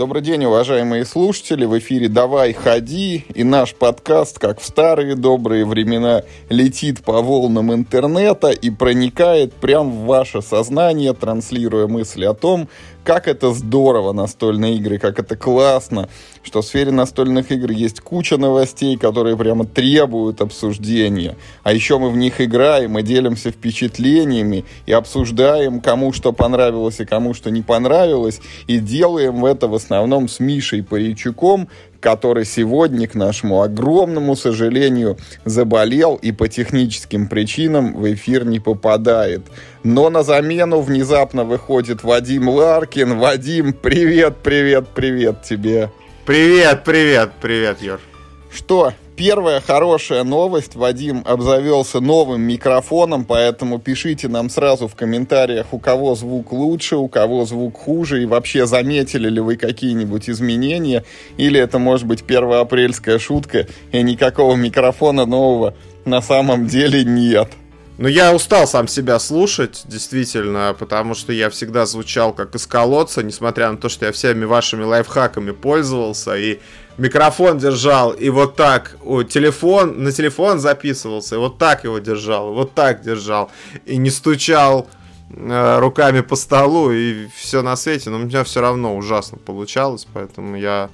Добрый день, уважаемые слушатели. В эфире «Давай, ходи» и наш подкаст, как в старые добрые времена, летит по волнам интернета и проникает прямо в ваше сознание, транслируя мысли о том, как это здорово настольные игры, как это классно, что в сфере настольных игр есть куча новостей, которые прямо требуют обсуждения. А еще мы в них играем и делимся впечатлениями и обсуждаем, кому что понравилось и кому что не понравилось, и делаем это в основном с Мишей Паричуком, который сегодня, к нашему огромному сожалению, заболел и по техническим причинам в эфир не попадает. Но на замену внезапно выходит Вадим Ларкин. Вадим, привет, привет, привет тебе. Привет, привет, привет, Юр. Что, Первая хорошая новость. Вадим обзавелся новым микрофоном, поэтому пишите нам сразу в комментариях, у кого звук лучше, у кого звук хуже, и вообще заметили ли вы какие-нибудь изменения, или это может быть первоапрельская шутка, и никакого микрофона нового на самом деле нет. Ну, я устал сам себя слушать, действительно, потому что я всегда звучал как из колодца, несмотря на то, что я всеми вашими лайфхаками пользовался и микрофон держал, и вот так, о, телефон, на телефон записывался, и вот так его держал, вот так держал, и не стучал э, руками по столу, и все на свете, но у меня все равно ужасно получалось, поэтому я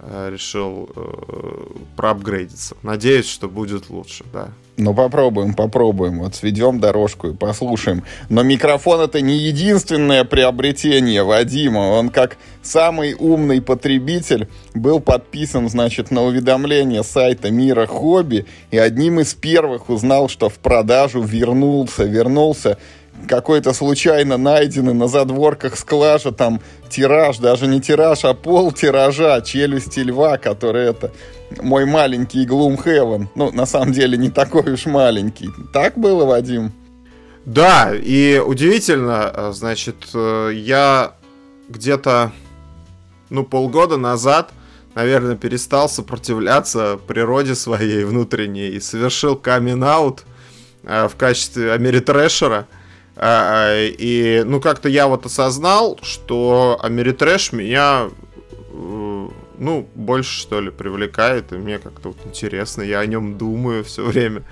э, решил э, проапгрейдиться. Надеюсь, что будет лучше, да. Ну, попробуем, попробуем. Вот сведем дорожку и послушаем. Но микрофон это не единственное приобретение Вадима. Он как самый умный потребитель был подписан, значит, на уведомление сайта Мира Хобби и одним из первых узнал, что в продажу вернулся, вернулся какой-то случайно найденный на задворках склажа там тираж, даже не тираж, а пол тиража челюсти льва, который это мой маленький Gloomhaven. Ну, на самом деле, не такой уж маленький. Так было, Вадим? Да, и удивительно, э, значит, э, я где-то, ну, полгода назад, наверное, перестал сопротивляться природе своей внутренней и совершил камин-аут э, в качестве Америтрэшера. И, ну, как-то я вот осознал, что Америтрэш меня ну, больше, что ли, привлекает, и мне как-то вот интересно, я о нем думаю все время.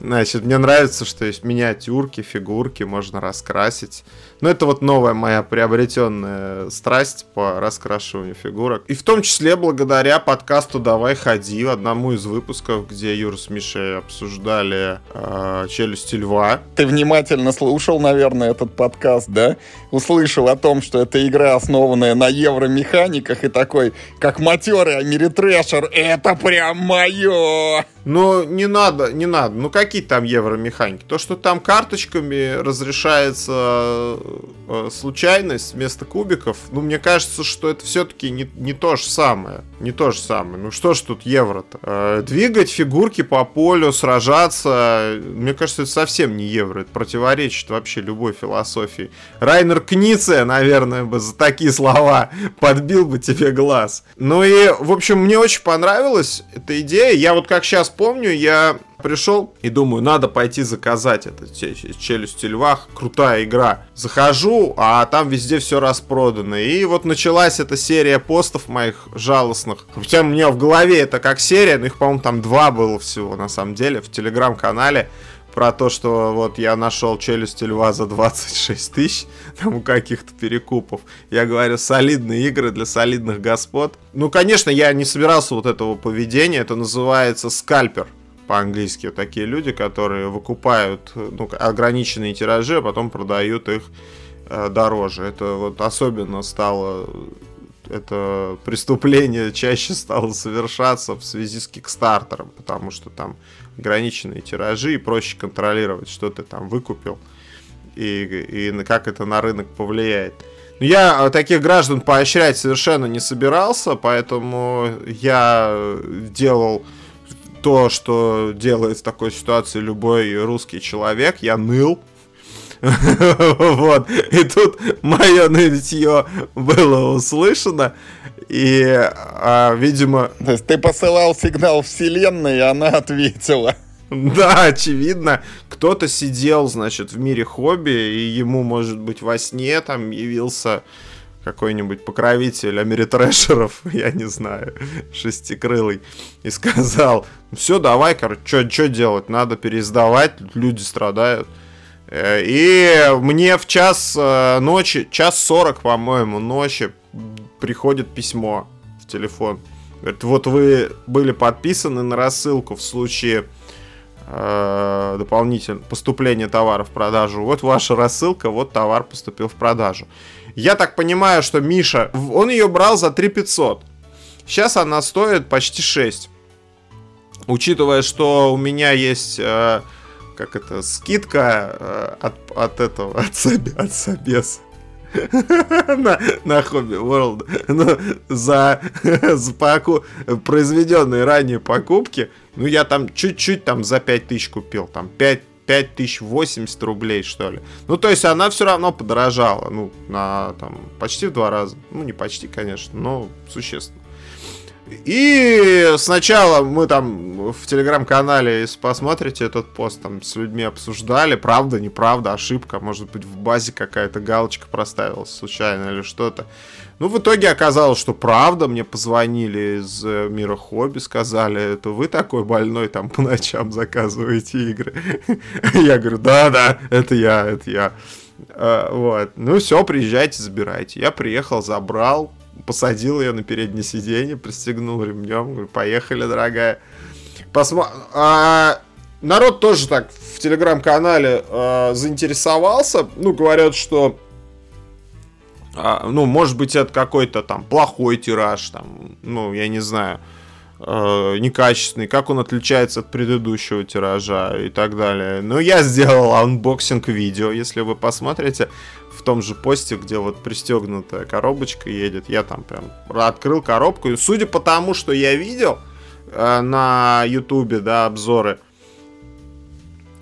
Значит, мне нравится, что есть миниатюрки, фигурки, можно раскрасить. Ну, это вот новая моя приобретенная страсть по раскрашиванию фигурок. И в том числе благодаря подкасту «Давай ходи», одному из выпусков, где Юр с Мишей обсуждали э, «Челюсти льва». Ты внимательно слушал, наверное, этот подкаст, да? Услышал о том, что это игра, основанная на евромеханиках, и такой, как матерый Америтрэшер, это прям мое! Но не надо, не надо. Ну какие там евромеханики? То, что там карточками разрешается э, случайность вместо кубиков, ну мне кажется, что это все-таки не, не то же самое. Не то же самое. Ну что ж тут евро-то? Э, двигать фигурки по полю, сражаться, мне кажется, это совсем не евро. Это противоречит вообще любой философии. Райнер Книце, наверное, бы за такие слова подбил бы тебе глаз. Ну и, в общем, мне очень понравилась эта идея. Я вот как сейчас помню, я пришел и думаю, надо пойти заказать это челюсти льва, крутая игра. Захожу, а там везде все распродано. И вот началась эта серия постов моих жалостных. Хотя у меня в голове это как серия, но их, по-моему, там два было всего, на самом деле, в телеграм-канале про то, что вот я нашел челюсти льва за 26 тысяч, там у каких-то перекупов. Я говорю, солидные игры для солидных господ. Ну, конечно, я не собирался вот этого поведения, это называется скальпер по-английски. Такие люди, которые выкупают ну, ограниченные тиражи, а потом продают их э, дороже. Это вот особенно стало это преступление чаще стало совершаться в связи с Кикстартером, потому что там ограниченные тиражи, и проще контролировать, что ты там выкупил и, и как это на рынок повлияет. Но я таких граждан поощрять совершенно не собирался, поэтому я делал то, что делает в такой ситуации любой русский человек. Я ныл, вот. И тут мое нытье было услышано. И, а, видимо... То есть ты посылал сигнал вселенной, и она ответила. Да, очевидно, кто-то сидел, значит, в мире хобби, и ему, может быть, во сне там явился какой-нибудь покровитель америтрэшеров, я не знаю, шестикрылый, и сказал, все, давай, короче, что делать, надо переиздавать, люди страдают. Э, и мне в час э, ночи, час сорок, по-моему, ночи приходит письмо в телефон. Говорит, вот вы были подписаны на рассылку в случае э, дополнительного поступления товара в продажу. Вот ваша рассылка, вот товар поступил в продажу. Я так понимаю, что Миша, он ее брал за 3 500. Сейчас она стоит почти 6. Учитывая, что у меня есть, э, как это, скидка э, от, от этого, от, Саби, от Собеса. на, на Хобби World ну, за, за поку, произведенные ранее покупки. Ну, я там чуть-чуть там за 5000 купил. Там 5, 5080 рублей, что ли. Ну, то есть она все равно подорожала. Ну, на там почти в два раза. Ну, не почти, конечно, но существенно. И сначала мы там в телеграм-канале, если посмотрите этот пост, там с людьми обсуждали, правда, неправда, ошибка, может быть в базе какая-то галочка проставилась случайно или что-то. Ну, в итоге оказалось, что правда, мне позвонили из э, мира хобби, сказали, это вы такой больной, там по ночам заказываете игры. Я говорю, да-да, это я, это я. А, вот, ну все, приезжайте, забирайте. Я приехал, забрал, посадил ее на переднее сиденье, пристегнул ремнем, говорю, поехали, дорогая. Посмо... А, народ тоже так в телеграм-канале а, заинтересовался. Ну, говорят, что а, ну, может быть, это какой-то там плохой тираж, там, ну, я не знаю, э, некачественный, как он отличается от предыдущего тиража и так далее. Но я сделал unboxing видео, если вы посмотрите в том же посте, где вот пристегнутая коробочка едет, я там прям открыл коробку, и судя по тому, что я видел э, на ютубе, да, обзоры,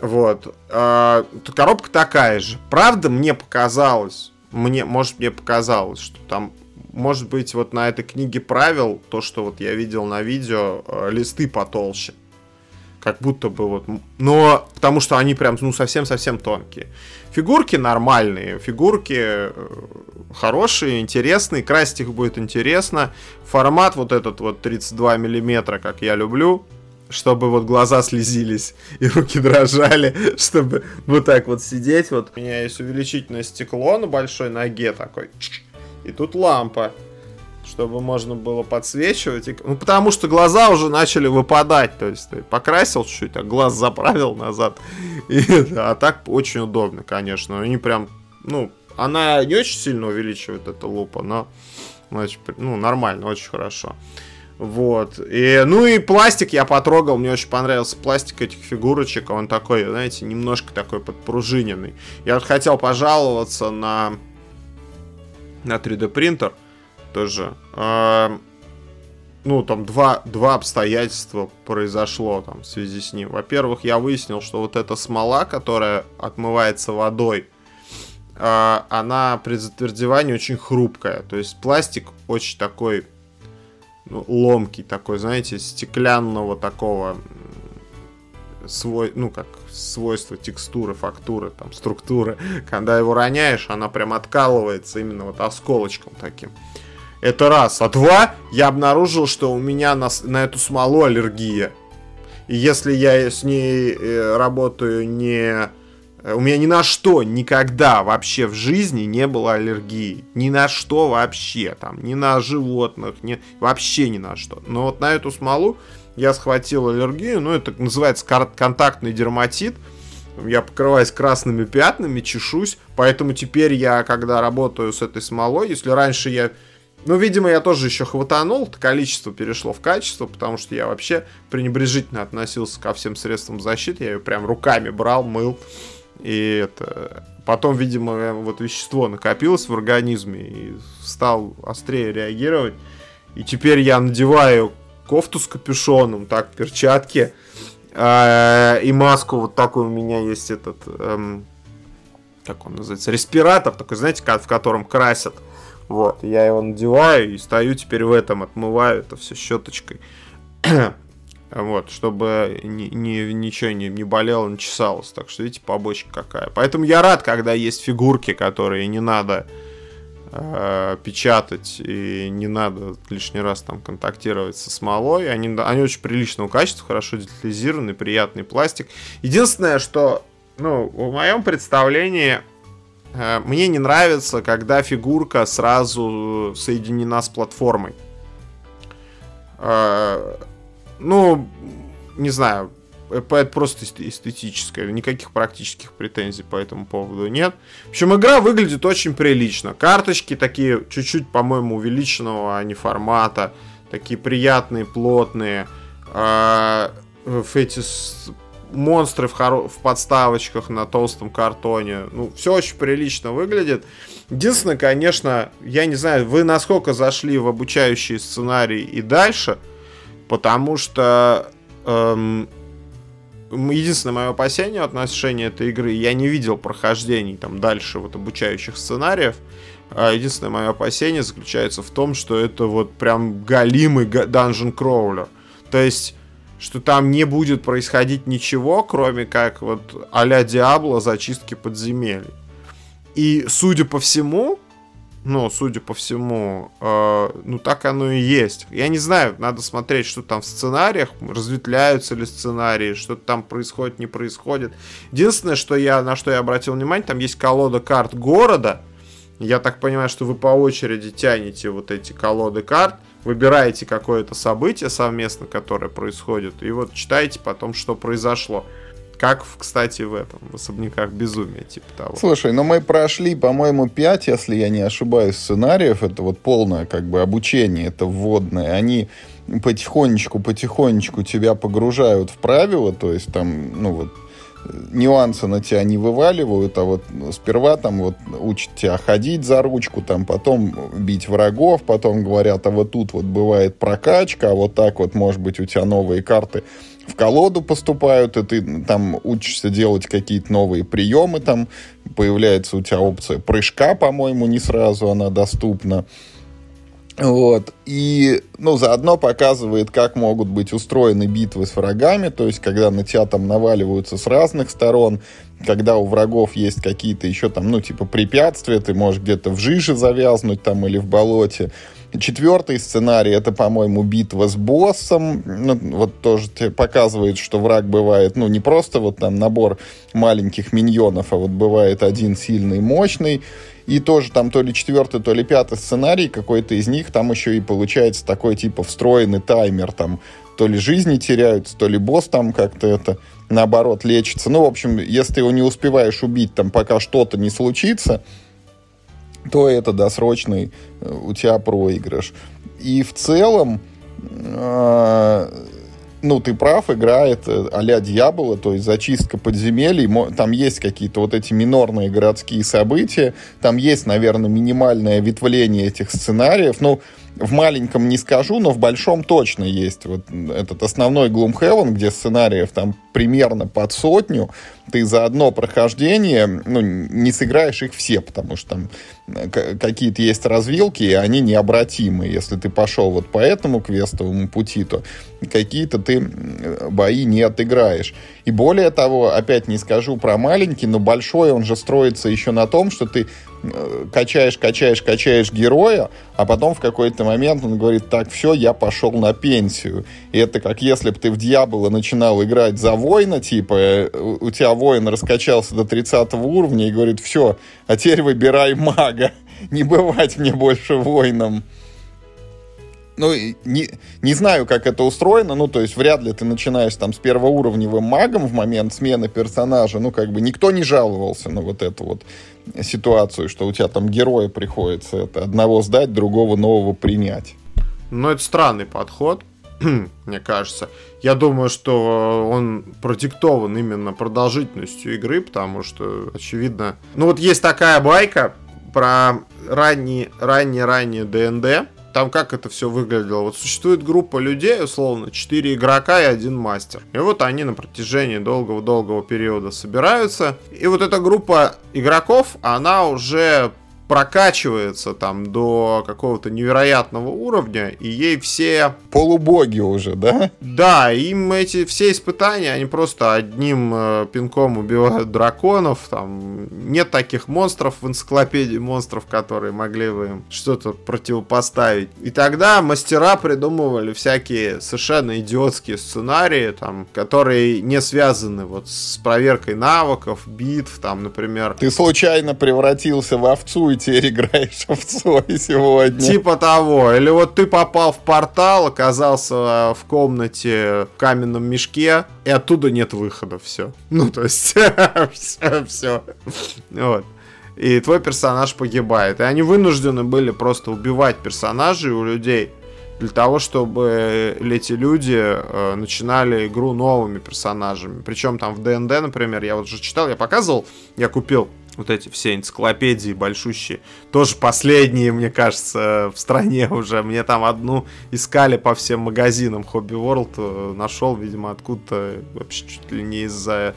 вот, э, коробка такая же. Правда, мне показалось, мне, может, мне показалось, что там, может быть, вот на этой книге правил, то, что вот я видел на видео, э, листы потолще. Как будто бы вот... Но потому что они прям, ну, совсем-совсем тонкие. Фигурки нормальные, фигурки э, хорошие, интересные, красить их будет интересно. Формат вот этот вот 32 миллиметра, как я люблю, чтобы вот глаза слезились и руки дрожали, чтобы вот так вот сидеть. Вот у меня есть увеличительное стекло на большой ноге такой. И тут лампа, чтобы можно было подсвечивать. Ну, потому что глаза уже начали выпадать. То есть ты покрасил чуть-чуть, а глаз заправил назад. И, а так очень удобно, конечно. Они прям, ну, она не очень сильно увеличивает эта лупа, но значит, ну, нормально, очень хорошо. Вот. И, ну и пластик я потрогал, мне очень понравился пластик этих фигурочек. Он такой, знаете, немножко такой подпружиненный. Я вот хотел пожаловаться на, на 3D принтер тоже. А, ну, там два, два обстоятельства произошло там в связи с ним. Во-первых, я выяснил, что вот эта смола, которая отмывается водой, а, она при затвердевании очень хрупкая. То есть пластик очень такой ну, ломкий такой, знаете, стеклянного такого свой, ну как свойства текстуры, фактуры, там структуры. Когда его роняешь, она прям откалывается именно вот осколочком таким. Это раз. А два, я обнаружил, что у меня на, на эту смолу аллергия. И если я с ней э, работаю не у меня ни на что никогда вообще в жизни не было аллергии. Ни на что вообще. Там, ни на животных, ни, вообще ни на что. Но вот на эту смолу я схватил аллергию. Ну, это называется контактный дерматит. Я покрываюсь красными пятнами, чешусь. Поэтому теперь я, когда работаю с этой смолой, если раньше я ну, видимо, я тоже еще хватанул, количество перешло в качество, потому что я вообще пренебрежительно относился ко всем средствам защиты, я ее прям руками брал, мыл. И это... Потом, видимо, вот вещество накопилось в организме и стал острее реагировать. И теперь я надеваю кофту с капюшоном, так, перчатки. Э, и маску вот такой у меня есть этот... Эм, как он называется? Респиратор такой, знаете, в котором красят. Вот, я его надеваю и стою теперь в этом, отмываю это все щеточкой. Вот, чтобы ни, ни, ничего не, не болело, не чесалось. Так что, видите, побочка какая. Поэтому я рад, когда есть фигурки, которые не надо э, печатать, и не надо лишний раз там контактировать со смолой. Они, они очень приличного качества, хорошо детализированный, приятный пластик. Единственное, что, ну, в моем представлении э, мне не нравится, когда фигурка сразу соединена с платформой. Э, ну, не знаю, это просто эстетическое, никаких практических претензий по этому поводу нет. В общем, игра выглядит очень прилично. Карточки такие чуть-чуть, по-моему, увеличенного, а не формата. Такие приятные, плотные. А, эти монстры в, хоро... в подставочках на толстом картоне. Ну, все очень прилично выглядит. Единственное, конечно, я не знаю, вы насколько зашли в обучающие сценарии и дальше, потому что эм, единственное мое опасение в отношении этой игры, я не видел прохождений там дальше вот обучающих сценариев. А единственное мое опасение заключается в том, что это вот прям галимый данжен кроулер. То есть, что там не будет происходить ничего, кроме как вот а-ля Диабло зачистки подземелий. И, судя по всему, ну, судя по всему, э, ну, так оно и есть. Я не знаю, надо смотреть, что там в сценариях, разветвляются ли сценарии, что там происходит, не происходит. Единственное, что я, на что я обратил внимание, там есть колода карт города. Я так понимаю, что вы по очереди тянете вот эти колоды карт, выбираете какое-то событие совместно, которое происходит, и вот читаете потом, что произошло. Как, кстати, в этом, в особняках безумия, типа того. Слушай, ну мы прошли, по-моему, 5, если я не ошибаюсь, сценариев. Это вот полное, как бы, обучение, это вводное. Они потихонечку-потихонечку тебя погружают в правила, то есть там, ну вот, нюансы на тебя не вываливают, а вот сперва там вот учат тебя ходить за ручку, там потом бить врагов, потом говорят, а вот тут вот бывает прокачка, а вот так вот, может быть, у тебя новые карты в колоду поступают, и ты там учишься делать какие-то новые приемы, там появляется у тебя опция прыжка, по-моему, не сразу она доступна. Вот. И, ну, заодно показывает, как могут быть устроены битвы с врагами, то есть, когда на тебя там наваливаются с разных сторон, когда у врагов есть какие-то еще там, ну, типа препятствия, ты можешь где-то в жиже завязнуть там или в болоте. Четвертый сценарий это, по-моему, битва с боссом. Ну, вот тоже показывает, что враг бывает, ну, не просто вот там набор маленьких миньонов, а вот бывает один сильный, мощный. И тоже там то ли четвертый, то ли пятый сценарий, какой-то из них, там еще и получается такой типа встроенный таймер, там то ли жизни теряются, то ли босс там как-то это наоборот лечится. Ну, в общем, если ты его не успеваешь убить, там пока что-то не случится, то это досрочный э, у тебя проигрыш. И в целом, э, ну, ты прав, играет а-ля Дьявола, то есть зачистка подземелий, там есть какие-то вот эти минорные городские события, там есть, наверное, минимальное ветвление этих сценариев, ну, в маленьком не скажу, но в большом точно есть вот этот основной Gloomhaven, где сценариев там примерно под сотню, ты за одно прохождение, ну, не сыграешь их все, потому что там э, какие-то есть развилки, и они необратимы. Если ты пошел вот по этому квестовому пути, то какие-то ты бои не отыграешь. И более того, опять не скажу про маленький, но большой он же строится еще на том, что ты э, качаешь, качаешь, качаешь героя, а потом в какой-то момент он говорит, так, все, я пошел на пенсию. Это как если бы ты в Дьявола начинал играть за воина, типа, э, у тебя воин раскачался до 30 уровня и говорит, все, а теперь выбирай мага, не бывать мне больше воином. Ну, не, не знаю, как это устроено, ну, то есть вряд ли ты начинаешь там с первоуровневым магом в момент смены персонажа, ну, как бы никто не жаловался на вот эту вот ситуацию, что у тебя там героя приходится это одного сдать, другого нового принять. Ну, это странный подход, мне кажется. Я думаю, что он продиктован именно продолжительностью игры, потому что, очевидно... Ну, вот есть такая байка про ранние, ранние-ранние ДНД, там как это все выглядело? Вот существует группа людей, условно, 4 игрока и один мастер. И вот они на протяжении долгого-долгого периода собираются. И вот эта группа игроков, она уже прокачивается там до какого-то невероятного уровня, и ей все... Полубоги уже, да? Да, им эти все испытания, они просто одним э, пинком убивают драконов, там нет таких монстров в энциклопедии монстров, которые могли бы им что-то противопоставить. И тогда мастера придумывали всякие совершенно идиотские сценарии, там, которые не связаны вот с проверкой навыков, битв, там, например... Ты случайно превратился в овцу теперь играешь овцой сегодня. Типа того. Или вот ты попал в портал, оказался в комнате в каменном мешке, и оттуда нет выхода, все. Ну, то есть, все, все. Вот. И твой персонаж погибает. И они вынуждены были просто убивать персонажей у людей для того, чтобы эти люди э, начинали игру новыми персонажами. Причем там в ДНД, например, я вот уже читал, я показывал, я купил вот эти все энциклопедии большущие, тоже последние, мне кажется, в стране уже. Мне там одну искали по всем магазинам. Hobby World э, нашел, видимо, откуда-то вообще чуть ли не из-за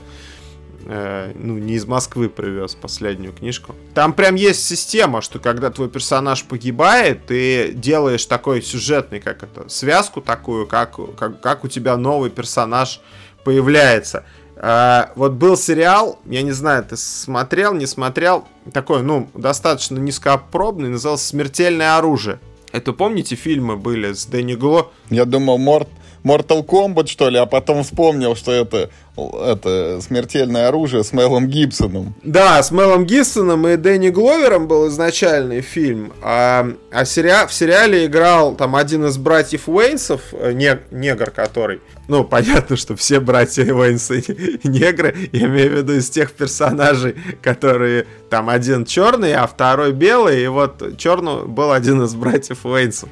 э, ну, не из Москвы привез последнюю книжку. Там прям есть система, что когда твой персонаж погибает, ты делаешь такой сюжетный, как это, связку такую, как, как, как у тебя новый персонаж появляется. А, вот был сериал, я не знаю, ты смотрел, не смотрел, такой, ну, достаточно низкопробный, назывался «Смертельное оружие». Это помните, фильмы были с Дэнни Гло? Я думал, Морт, Mortal Kombat, что ли, а потом вспомнил, что это, это смертельное оружие с Мелом Гибсоном. Да, с Мелом Гибсоном и Дэнни Гловером был изначальный фильм, а, а сери... в сериале играл там один из братьев Уэйнсов, э, не... негр который. Ну, понятно, что все братья Уэйнсы негры, я имею в виду из тех персонажей, которые там один черный, а второй белый, и вот черный был один из братьев Уэйнсов.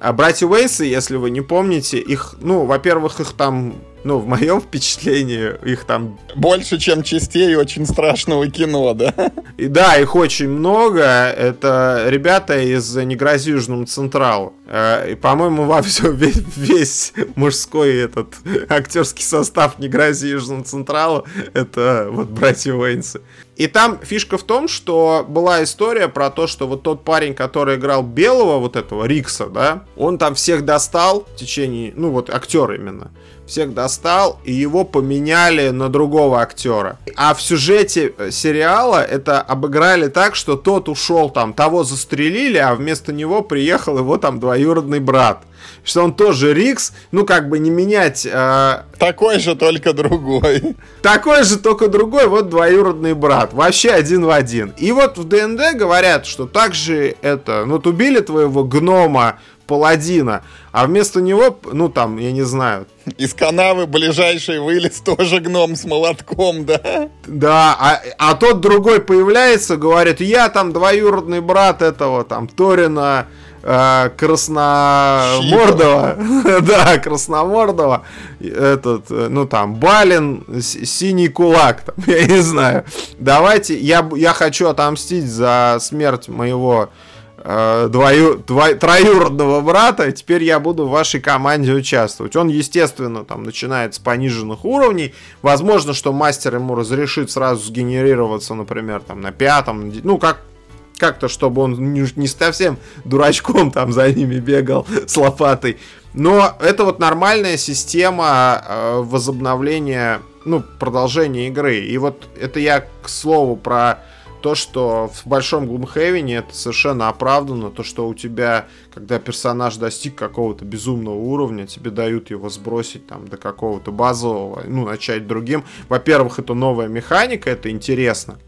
А братья Уэйсы, если вы не помните, их, ну, во-первых, их там ну, в моем впечатлении, их там... Больше, чем частей очень страшного кино, да? И да, их очень много. Это ребята из «Не грози Южному Централу». Э, и, по-моему, во все, весь, весь мужской этот актерский состав «Не грози Южному Централу» это вот братья Уэйнсы. И там фишка в том, что была история про то, что вот тот парень, который играл белого, вот этого Рикса, да, он там всех достал в течение, ну вот актер именно, всех достал, и его поменяли на другого актера. А в сюжете э, сериала это обыграли так, что тот ушел там, того застрелили, а вместо него приехал его там двоюродный брат. Что он тоже Рикс, ну как бы не менять... Э... Такой же, только другой. Такой же, только другой, вот двоюродный брат. Вообще один в один. И вот в ДНД говорят, что также это... Ну, вот убили твоего гнома паладина, а вместо него, ну там, я не знаю. Из канавы ближайший вылез тоже гном с молотком, да? Да, а, а тот другой появляется, говорит, я там двоюродный брат этого там Торина э, Красномордова. да, Красномордова. Этот, э, ну там, Балин, Синий Кулак, там, я не знаю. Давайте, я, я хочу отомстить за смерть моего э, двою, дво, троюродного брата, теперь я буду в вашей команде участвовать. Он, естественно, там начинает с пониженных уровней. Возможно, что мастер ему разрешит сразу сгенерироваться, например, там на пятом, ну, как как-то, чтобы он не, не совсем дурачком там за ними бегал с лопатой. Но это вот нормальная система э, возобновления, ну, продолжения игры. И вот это я, к слову, про то, что в большом Глумхевене это совершенно оправдано, то, что у тебя, когда персонаж достиг какого-то безумного уровня, тебе дают его сбросить там до какого-то базового, ну, начать другим. Во-первых, это новая механика, это интересно.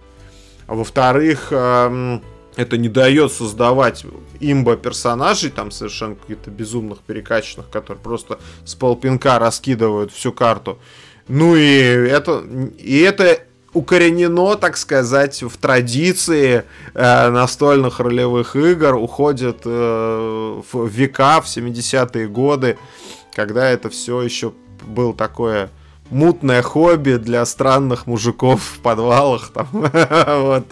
А во-вторых, эм, это не дает создавать имба персонажей, там совершенно каких-то безумных перекачанных, которые просто с полпинка раскидывают всю карту. Ну и это, и это укоренено, так сказать, в традиции э, настольных ролевых игр, уходит э, в века, в 70-е годы, когда это все еще было такое мутное хобби для странных мужиков в подвалах. Там, вот.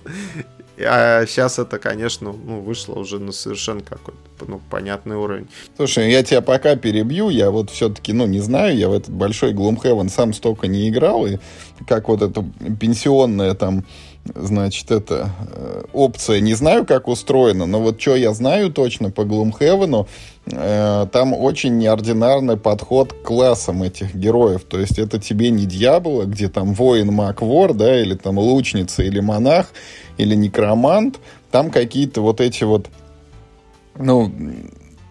А сейчас это, конечно, ну, вышло уже на совершенно какой-то ну, понятный уровень. Слушай, я тебя пока перебью, я вот все-таки, ну, не знаю, я в этот большой Gloomhaven сам столько не играл, и как вот это пенсионное там значит, это э, опция. Не знаю, как устроена, но вот что я знаю точно по э, там очень неординарный подход к классам этих героев. То есть это тебе не Дьявола, где там воин, маг, вор, да, или там лучница, или монах, или некромант. Там какие-то вот эти вот, ну,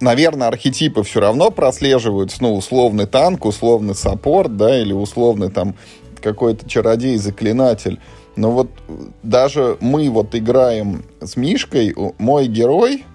наверное, архетипы все равно прослеживаются, ну, условный танк, условный саппорт, да, или условный там какой-то чародей-заклинатель. Но вот даже мы вот играем с Мишкой, мой герой,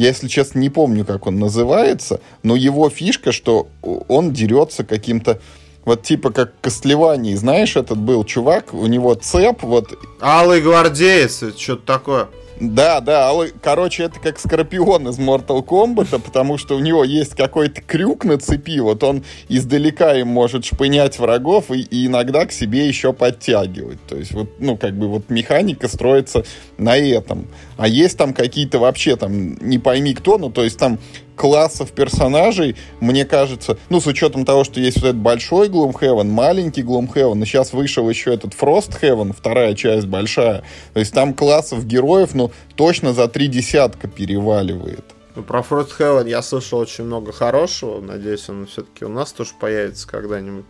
я, если честно, не помню, как он называется, но его фишка, что он дерется каким-то вот типа как Костлеваний, знаешь, этот был чувак, у него цеп, вот... Алый гвардеец, что-то такое. Да, да, короче, это как Скорпион из Mortal Kombat, потому что у него есть какой-то крюк на цепи, вот он издалека им может шпынять врагов и, и иногда к себе еще подтягивать. То есть вот, ну, как бы вот механика строится на этом. А есть там какие-то вообще там, не пойми кто, ну, то есть там классов персонажей, мне кажется, ну, с учетом того, что есть вот этот большой Gloomhaven, маленький Gloomhaven, и сейчас вышел еще этот Frosthaven, вторая часть большая, то есть там классов героев, ну, точно за три десятка переваливает. Ну, про Frosthaven я слышал очень много хорошего, надеюсь, он все-таки у нас тоже появится когда-нибудь.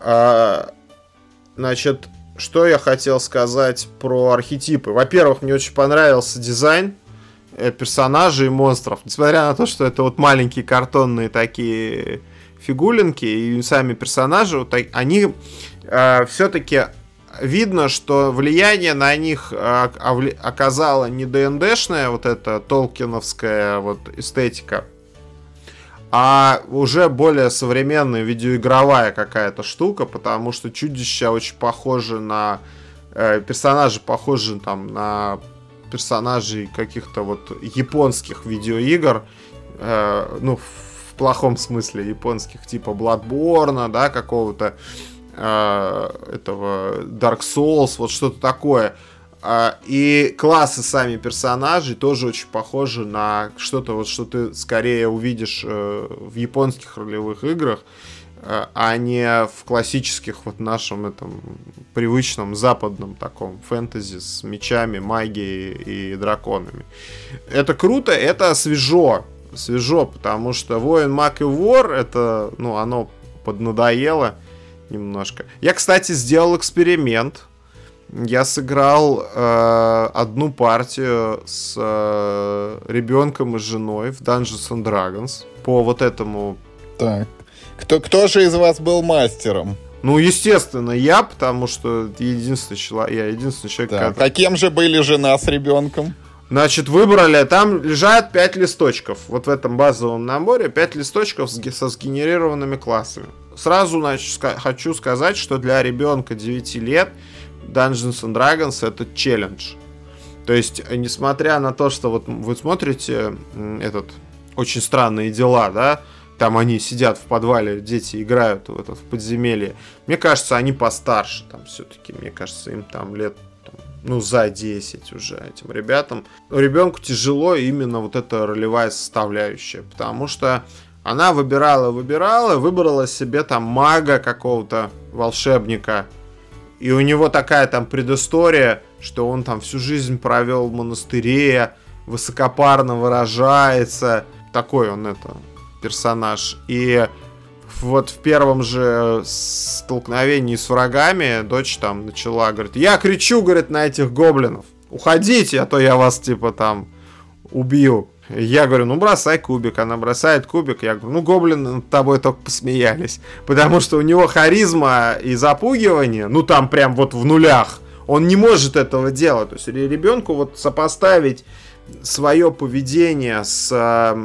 А, значит, что я хотел сказать про архетипы? Во-первых, мне очень понравился дизайн персонажей и монстров. Несмотря на то, что это вот маленькие картонные такие фигулинки и сами персонажи, вот, они э, все-таки видно, что влияние на них э, оказала не ДНДшная вот эта толкиновская вот эстетика, а уже более современная видеоигровая какая-то штука, потому что чудища очень похожи на э, персонажи похожи там на персонажей каких-то вот японских видеоигр, э, ну, в плохом смысле японских, типа Bloodborne, да, какого-то э, этого Dark Souls, вот что-то такое. Э, и классы сами персонажей тоже очень похожи на что-то, вот, что ты скорее увидишь э, в японских ролевых играх. Э, а не в классических вот нашем этом привычном западном таком фэнтези с мечами, магией и драконами. Это круто, это свежо, свежо, потому что воин, маг и вор, это, ну, оно поднадоело немножко. Я, кстати, сделал эксперимент. Я сыграл э, одну партию с э, ребенком и женой в Dungeons and Dragons по вот этому так. Кто, кто же из вас был мастером? Ну, естественно, я, потому что единственный человек, я единственный человек, так, который... А кем же были жена с ребенком? Значит, выбрали, там лежат 5 листочков. Вот в этом базовом наборе 5 листочков со сгенерированными классами. Сразу, значит, хочу сказать, что для ребенка 9 лет Dungeons and Dragons это челлендж. То есть, несмотря на то, что вот вы смотрите этот очень странные дела, да, там они сидят в подвале, дети играют в, это, в подземелье. Мне кажется, они постарше там все-таки. Мне кажется, им там лет там, ну, за 10 уже этим ребятам. Ребенку тяжело именно вот эта ролевая составляющая, потому что она выбирала, выбирала, выбрала себе там мага какого-то, волшебника. И у него такая там предыстория, что он там всю жизнь провел в монастыре, высокопарно выражается. Такой он это, персонаж. И вот в первом же столкновении с врагами дочь там начала, говорит, я кричу, говорит, на этих гоблинов. Уходите, а то я вас, типа, там убью. Я говорю, ну бросай кубик. Она бросает кубик. Я говорю, ну гоблины над тобой только посмеялись. Потому что у него харизма и запугивание, ну там прям вот в нулях. Он не может этого делать. То есть ребенку вот сопоставить свое поведение с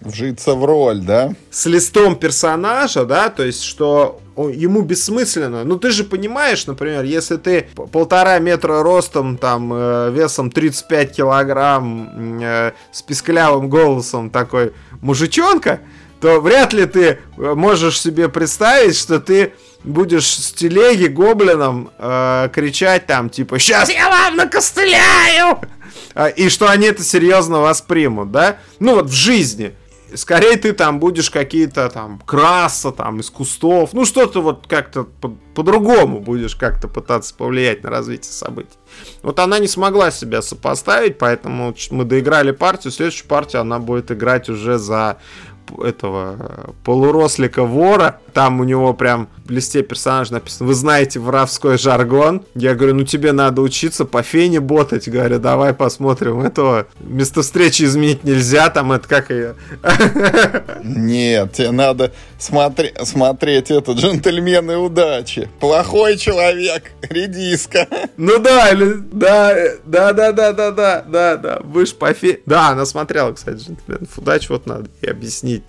Вжиться в роль, да? С листом персонажа, да, то есть, что ему бессмысленно. Ну, ты же понимаешь, например, если ты полтора метра ростом, там, э, весом 35 килограмм, э, с писклявым голосом такой мужичонка, то вряд ли ты э, можешь себе представить, что ты будешь с телеги гоблином э, кричать там, типа, сейчас я вам накостыляю! И что они это серьезно воспримут, да? Ну вот в жизни. Скорее ты там будешь какие-то там краса там из кустов, ну что-то вот как-то по- по-другому будешь как-то пытаться повлиять на развитие событий. Вот она не смогла себя сопоставить, поэтому мы доиграли партию, следующую партию она будет играть уже за этого э, полурослика вора. Там у него прям в листе персонажа написано, вы знаете воровской жаргон. Я говорю, ну тебе надо учиться по фене ботать. Говорю, давай посмотрим этого. Место встречи изменить нельзя, там это как ее... Нет, тебе надо смотри, смотреть это «Джентльмены удачи». Плохой человек, редиска. Ну да, да, да, да, да, да, да, да, да, вы ж по фе... Да, она смотрела, кстати, «Джентльменов удачи», вот надо ей объяснить.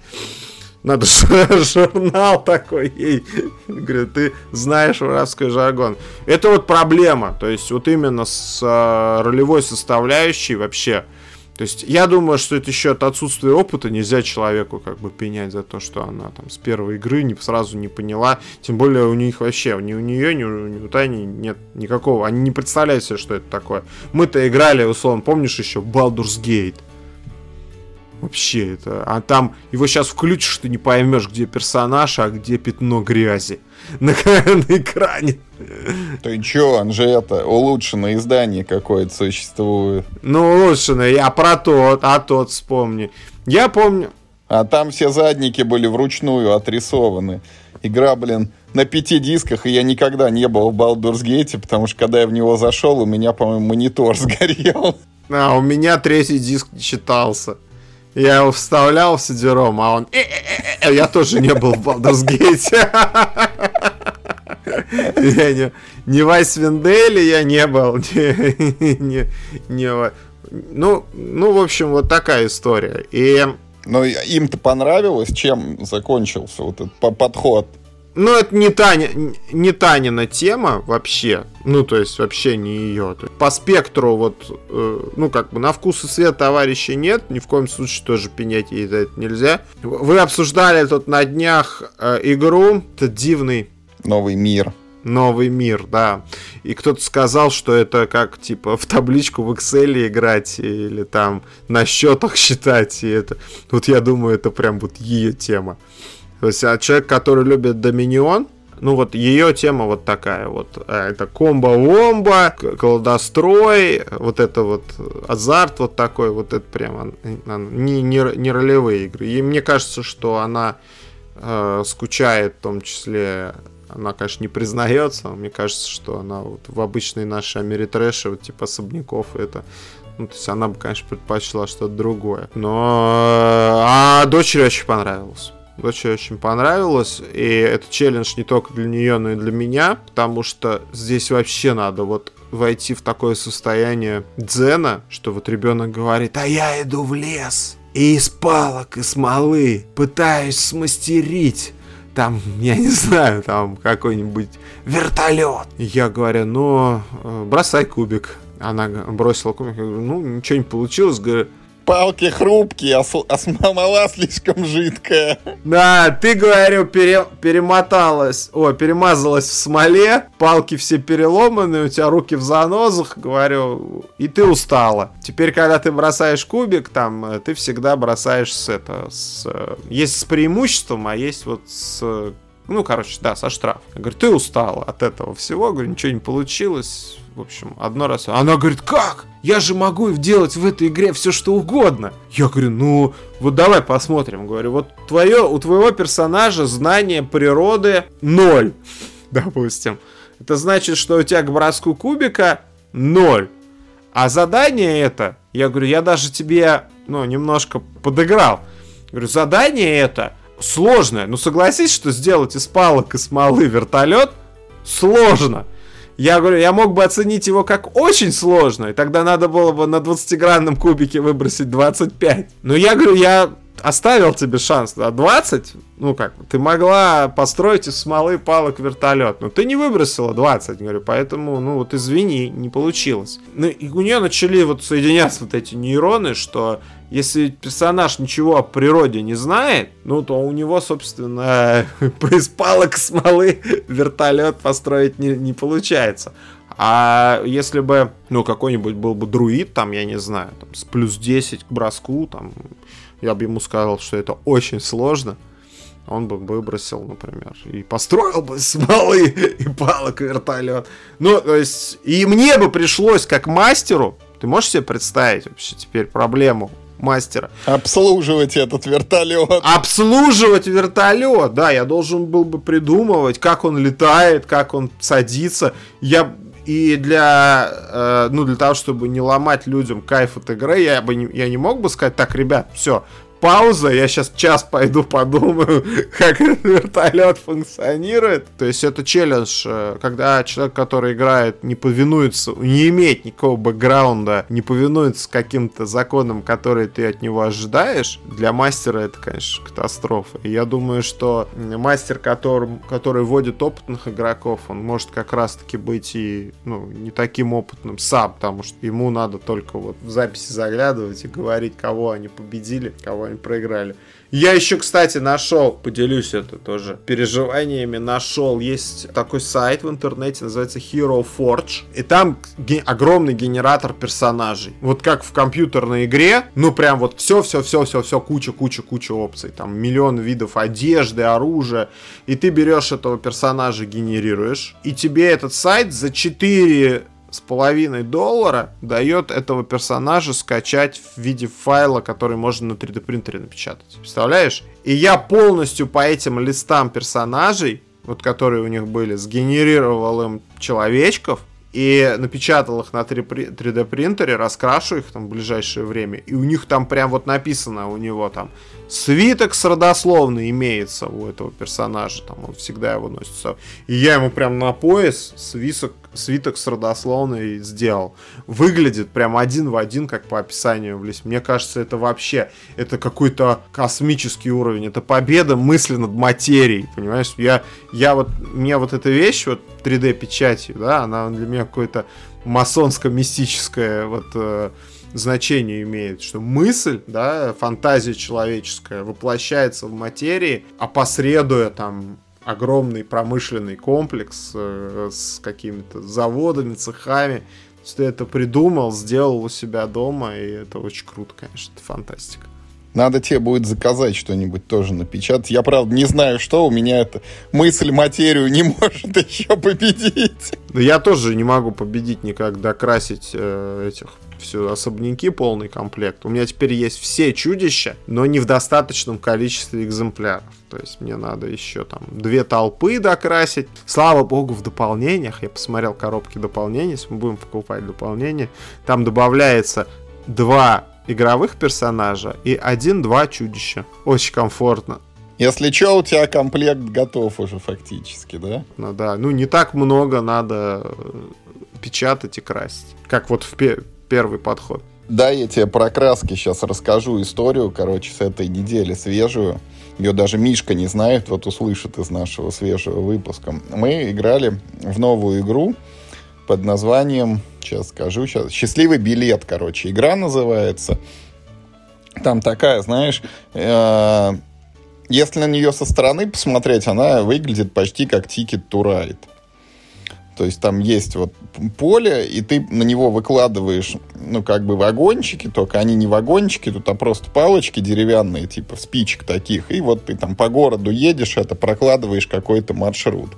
Надо журнал такой ей. Говорю, ты знаешь воровской жаргон. Это вот проблема. То есть вот именно с э, ролевой составляющей вообще. То есть я думаю, что это еще от отсутствия опыта нельзя человеку как бы пенять за то, что она там с первой игры не, сразу не поняла. Тем более у них вообще, ни у нее, ни у, ни у Тани нет никакого. Они не представляют себе, что это такое. Мы-то играли, условно, помнишь еще Baldur's Gate? Вообще это. А там его сейчас включишь, ты не поймешь, где персонаж, а где пятно грязи. На, на экране. Ты чё, он же это, улучшенное издание какое-то существует. Ну, улучшенное, я про тот, а тот вспомни. Я помню. А там все задники были вручную отрисованы. Игра, блин, на пяти дисках, и я никогда не был в Baldur's Gate, потому что когда я в него зашел, у меня, по-моему, монитор сгорел. А, у меня третий диск не читался. Я его вставлял в сидером, а он... Я тоже не был в Baldur's Gate. Я не, не в Айсвинделе я не был. Не, не, не, ну, ну, в общем, вот такая история. И... Но им-то понравилось, чем закончился вот этот подход ну, это не Таня, не Танина тема вообще. Ну, то есть, вообще не ее. По спектру, вот, э, ну, как бы на вкус и цвет товарища нет. Ни в коем случае тоже пенять ей за это нельзя. Вы обсуждали тут на днях э, игру. Это дивный... Новый мир. Новый мир, да. И кто-то сказал, что это как, типа, в табличку в Excel играть или там на счетах считать. И это... Вот я думаю, это прям вот ее тема. То есть а человек, который любит Доминион, ну вот ее тема вот такая вот. А, это комбо-вомба, колдострой, вот это вот азарт вот такой, вот это прям не, не, не ролевые игры. И мне кажется, что она э, скучает в том числе она, конечно, не признается, мне кажется, что она вот в обычной нашей Америтрэше, вот типа особняков, это ну, то есть она бы, конечно, предпочла что-то другое. Но... А дочери очень понравилось. Очень понравилось. И это челлендж не только для нее, но и для меня. Потому что здесь вообще надо вот войти в такое состояние дзена, что вот ребенок говорит, а я иду в лес. И из палок и смолы пытаюсь смастерить там, я не знаю, там какой-нибудь вертолет. Я говорю, ну, э, бросай кубик. Она бросила кубик, я говорю, ну, ничего не получилось. Говорю, палки хрупкие, а, а смола слишком жидкая. Да, ты, говорю, пере, перемоталась, о, перемазалась в смоле, палки все переломаны, у тебя руки в занозах, говорю, и ты устала. Теперь, когда ты бросаешь кубик, там, э, ты всегда бросаешь с это, с, э, есть с преимуществом, а есть вот с ну, короче, да, со штраф. Я говорю, ты устала от этого всего, говорю, ничего не получилось. В общем, одно раз. Она говорит, как? Я же могу делать в этой игре все что угодно. Я говорю, ну, вот давай посмотрим. Говорю, вот твое, у твоего персонажа знание природы ноль, допустим. Это значит, что у тебя к броску кубика ноль. А задание это, я говорю, я даже тебе, ну, немножко подыграл. Говорю, задание это сложное. Ну согласись, что сделать из палок и смолы вертолет сложно. Я говорю, я мог бы оценить его как очень сложно, и тогда надо было бы на 20-гранном кубике выбросить 25. Но я говорю, я оставил тебе шанс на 20, ну как, ты могла построить из смолы палок вертолет, но ты не выбросила 20, говорю, поэтому, ну вот извини, не получилось. Ну и у нее начали вот соединяться вот эти нейроны, что если персонаж ничего о природе не знает, ну, то у него, собственно, из палок смолы вертолет построить не, не получается. А если бы, ну, какой-нибудь был бы друид, там, я не знаю, там, с плюс 10 к броску, там, я бы ему сказал, что это очень сложно, он бы выбросил, например, и построил бы смолы и палок вертолет. Ну, то есть, и мне бы пришлось, как мастеру, ты можешь себе представить вообще теперь проблему мастера? Обслуживать этот вертолет. Обслуживать вертолет, да, я должен был бы придумывать, как он летает, как он садится. Я и для, э, ну, для того, чтобы не ломать людям кайф от игры, я бы не, я не мог бы сказать, так, ребят, все, пауза, я сейчас час пойду подумаю, как вертолет функционирует. То есть это челлендж, э, когда человек, который играет, не повинуется, не имеет никакого бэкграунда, не повинуется каким-то законам, которые ты от него ожидаешь, для мастера это, конечно, катастрофа. И я думаю, что мастер, который, который вводит опытных игроков, он может как раз-таки быть и ну, не таким опытным сам, потому что ему надо только вот в записи заглядывать и говорить, кого они победили, кого они проиграли. Я еще, кстати, нашел, поделюсь это тоже переживаниями, нашел, есть такой сайт в интернете, называется Hero Forge, и там ге- огромный генератор персонажей. Вот как в компьютерной игре, ну прям вот все-все-все-все-все, куча-куча-куча опций, там миллион видов одежды, оружия, и ты берешь этого персонажа, генерируешь, и тебе этот сайт за 4 с половиной доллара дает этого персонажа скачать в виде файла, который можно на 3D принтере напечатать. Представляешь? И я полностью по этим листам персонажей, вот которые у них были, сгенерировал им человечков, и напечатал их на 3D принтере, раскрашу их там в ближайшее время, и у них там прям вот написано у него там свиток с родословной имеется у этого персонажа, там он всегда его носит. И я ему прям на пояс свисок, свиток с родословной сделал. Выглядит прям один в один, как по описанию в лист. Мне кажется, это вообще, это какой-то космический уровень, это победа мысли над материей, понимаешь? Я, я вот, мне вот эта вещь, вот 3D печатью, да, она для меня какое-то масонско-мистическое вот э, значение имеет, что мысль, да, фантазия человеческая воплощается в материи, опосредуя там огромный промышленный комплекс э, с какими-то заводами, цехами. То ты это придумал, сделал у себя дома, и это очень круто, конечно, это фантастика. Надо тебе будет заказать что-нибудь тоже напечатать. Я, правда, не знаю, что. У меня эта мысль материю не может еще победить. Да я тоже не могу победить никак, докрасить э, этих все особняки, полный комплект. У меня теперь есть все чудища, но не в достаточном количестве экземпляров. То есть мне надо еще там две толпы докрасить. Слава богу, в дополнениях, я посмотрел коробки дополнений, если мы будем покупать дополнения, там добавляется два игровых персонажа и один-два чудища. Очень комфортно. Если что, у тебя комплект готов уже фактически, да? Ну да, ну не так много надо печатать и красить, как вот в первый подход. Да, я тебе про краски сейчас расскажу историю, короче, с этой недели свежую. Ее даже Мишка не знает, вот услышит из нашего свежего выпуска. Мы играли в новую игру под названием, сейчас скажу, сейчас, «Счастливый билет», короче, игра называется. Там такая, знаешь, э, если на нее со стороны посмотреть, она выглядит почти как Ticket to Ride. То есть там есть вот поле, и ты на него выкладываешь, ну, как бы вагончики, только они не вагончики, тут а просто палочки деревянные, типа спичек таких, и вот ты там по городу едешь, это прокладываешь какой-то маршрут.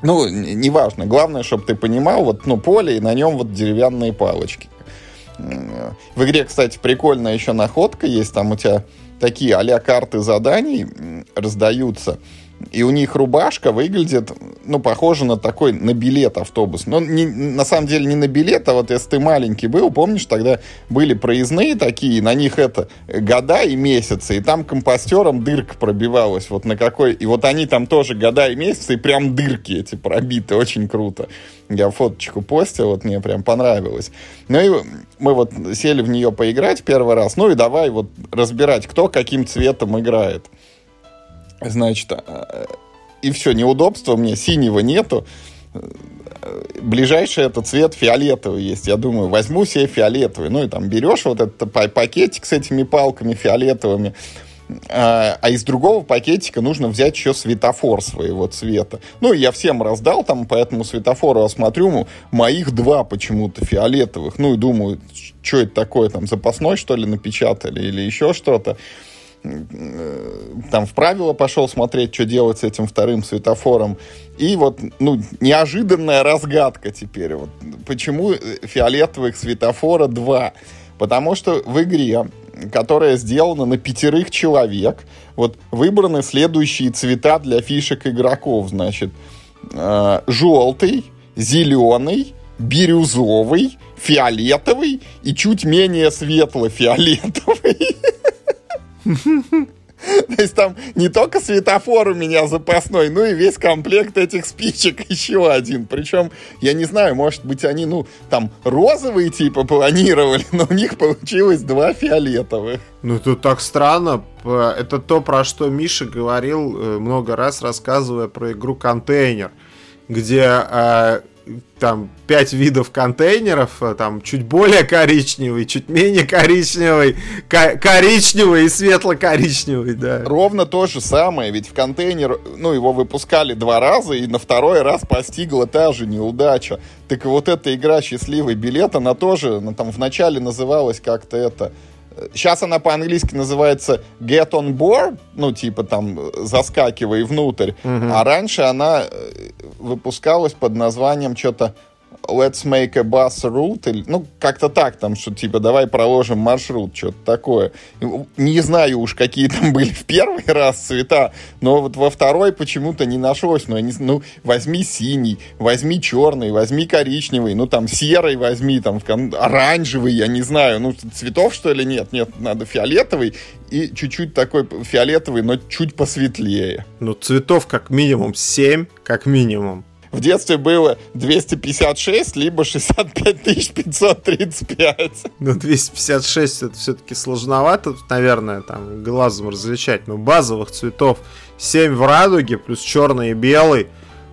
Ну, неважно. Главное, чтобы ты понимал, вот, ну, поле, и на нем вот деревянные палочки. В игре, кстати, прикольная еще находка есть. Там у тебя такие а карты заданий раздаются и у них рубашка выглядит, ну, похоже на такой, на билет автобус. Но не, на самом деле не на билет, а вот если ты маленький был, помнишь, тогда были проездные такие, на них это года и месяцы, и там компостером дырка пробивалась, вот на какой, и вот они там тоже года и месяцы, и прям дырки эти пробиты, очень круто. Я фоточку постил, вот мне прям понравилось. Ну и мы вот сели в нее поиграть первый раз, ну и давай вот разбирать, кто каким цветом играет. Значит, а, и все, неудобства мне, синего нету. Ближайший этот цвет фиолетовый есть. Я думаю, возьму себе фиолетовый. Ну и там берешь вот этот пакетик с этими палками фиолетовыми, а, а из другого пакетика нужно взять еще светофор своего цвета. Ну, я всем раздал там по этому светофору, осмотрю, моих два почему-то фиолетовых. Ну, и думаю, что это такое, там, запасной, что ли, напечатали или еще что-то там в правила пошел смотреть, что делать с этим вторым светофором. И вот, ну, неожиданная разгадка теперь. Вот, почему фиолетовых светофора два? Потому что в игре которая сделана на пятерых человек. Вот выбраны следующие цвета для фишек игроков. Значит, э, желтый, зеленый, бирюзовый, фиолетовый и чуть менее светло-фиолетовый. То есть там не только светофор у меня запасной, но и весь комплект этих спичек еще один. Причем, я не знаю, может быть, они, ну, там розовые типа планировали, но у них получилось два фиолетовых. Ну, тут так странно. Это то, про что Миша говорил э, много раз, рассказывая про игру «Контейнер», где э, там пять видов контейнеров, э, там чуть более коричневый, чуть менее коричневый, коричневый и светло-коричневый, да. Ровно то же самое, ведь в контейнер, ну, его выпускали два раза, и на второй раз постигла та же неудача. Так вот эта игра «Счастливый билет», она тоже, она там вначале называлась как-то это Сейчас она по-английски называется Get on Board, ну, типа там заскакивай внутрь. Угу. А раньше она э, выпускалась под названием что-то let's make a bus route, или, ну, как-то так, там, что, типа, давай проложим маршрут, что-то такое. Не знаю уж, какие там были в первый раз цвета, но вот во второй почему-то не нашлось. Ну, я не, ну, возьми синий, возьми черный, возьми коричневый, ну, там, серый возьми, там, оранжевый, я не знаю, ну, цветов, что ли, нет? Нет, надо фиолетовый и чуть-чуть такой фиолетовый, но чуть посветлее. Ну, цветов как минимум 7, как минимум в детстве было 256, либо 65 535. Ну, 256 это все-таки сложновато, наверное, там глазом различать. Но базовых цветов 7 в радуге, плюс черный и белый,